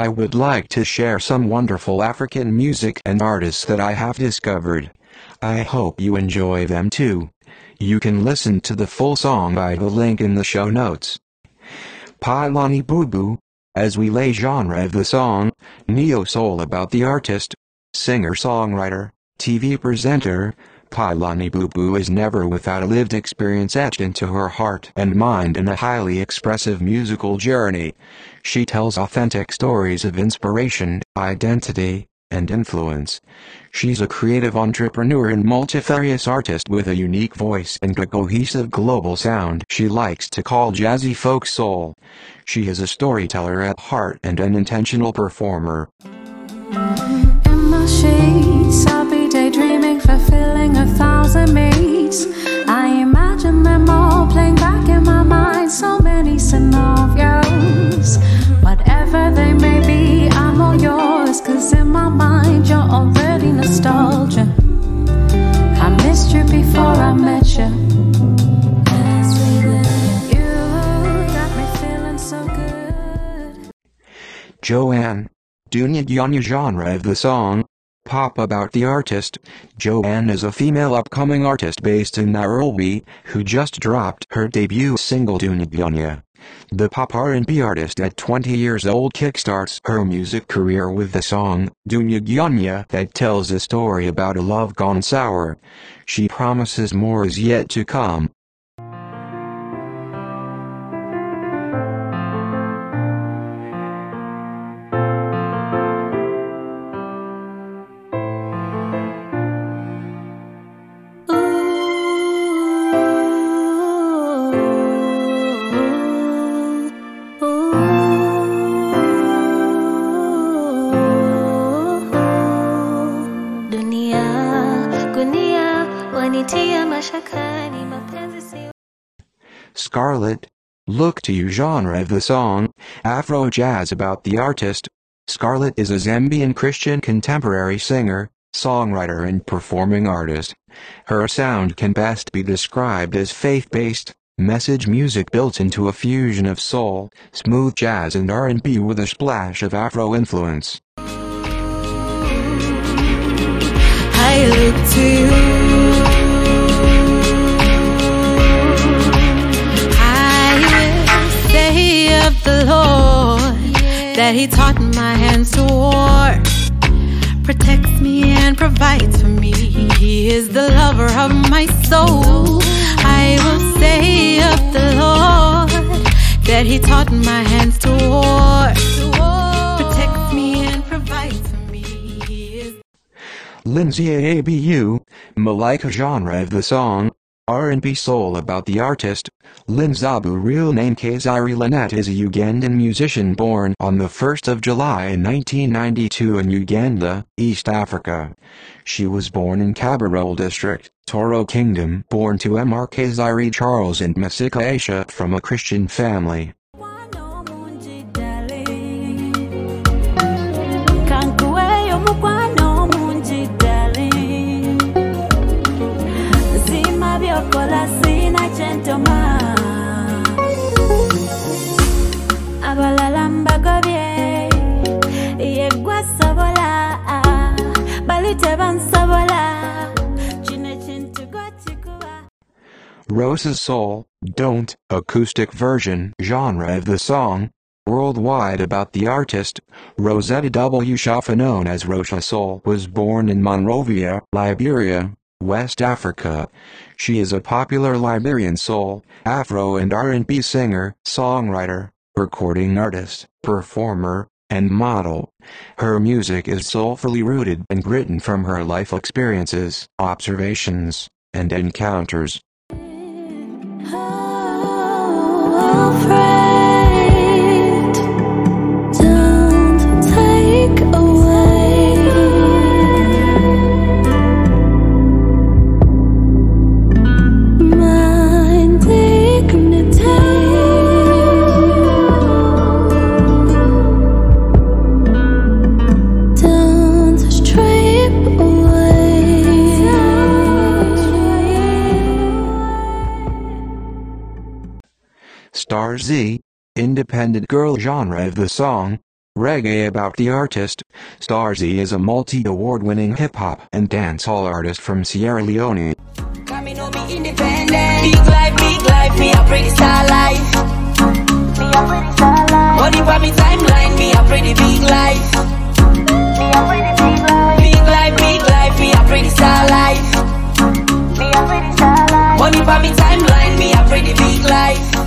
I would like to share some wonderful African music and artists that I have discovered. I hope you enjoy them too. You can listen to the full song by the link in the show notes. Pilani Bubu, as we lay genre of the song, neo soul about the artist, singer-songwriter, TV presenter, Pilani Bubu is never without a lived experience etched into her heart and mind in a highly expressive musical journey. She tells authentic stories of inspiration, identity, and influence. She's a creative entrepreneur and multifarious artist with a unique voice and a cohesive global sound she likes to call jazzy folk soul. She is a storyteller at heart and an intentional performer. Fulfilling a thousand me's. I imagine them all playing back in my mind, so many scenarios. Whatever they may be, I'm all yours, cause in my mind, you're already nostalgia. I missed you before I met you. You got me feeling so. Joé Anne. Genre of the song. Pop about the artist. Joé Anne is a female upcoming artist based in Nairobi, who just dropped her debut single Dunia Gunia. The pop R&B artist at 20 years old kickstarts her music career with the song Dunia Gunia that tells a story about a love gone sour. She promises more is yet to come. Scarlett. Look to you genre of the song, Afro jazz about the artist. Scarlett is a Zambian Christian contemporary singer, songwriter and performing artist. Her sound can best be described as faith-based, message music built into a fusion of soul, smooth jazz and R&B with a splash of Afro influence. I look to you. That He taught my hands to war, protects me and provides for me. He is the lover of my soul. I will say of the Lord that He taught my hands to war, protects me and provides for me. Lynne Zaabu, Malaika genre of the song, R&B soul about the artist, Lynne Zaabu real name Kazari Lynette is a Ugandan musician born on the 1st of July 1992 in Uganda, East Africa. She was born in Kabarole district, Toro Kingdom, born to Mr. Kazari Charles and Masika Aisha from a Christian family. Gwe kikuba. Rosha Soul, Don't, acoustic version genre of the song, worldwide about the artist, Rosetta W. Shafa known as Rosha Soul was born in Monrovia, Liberia, West Africa. She is a popular Liberian soul, Afro and R&B singer, songwriter, recording artist, performer, and model. Her music is soulfully rooted and written from her life experiences, observations, and encounters. afraid. Star Zee, independent girl genre of the song, Reggae about the artist. Star Zee is a multi-award winning hip-hop and dancehall artist from Sierra Leone. Star star star star. Money for me timeline, me a pretty big life.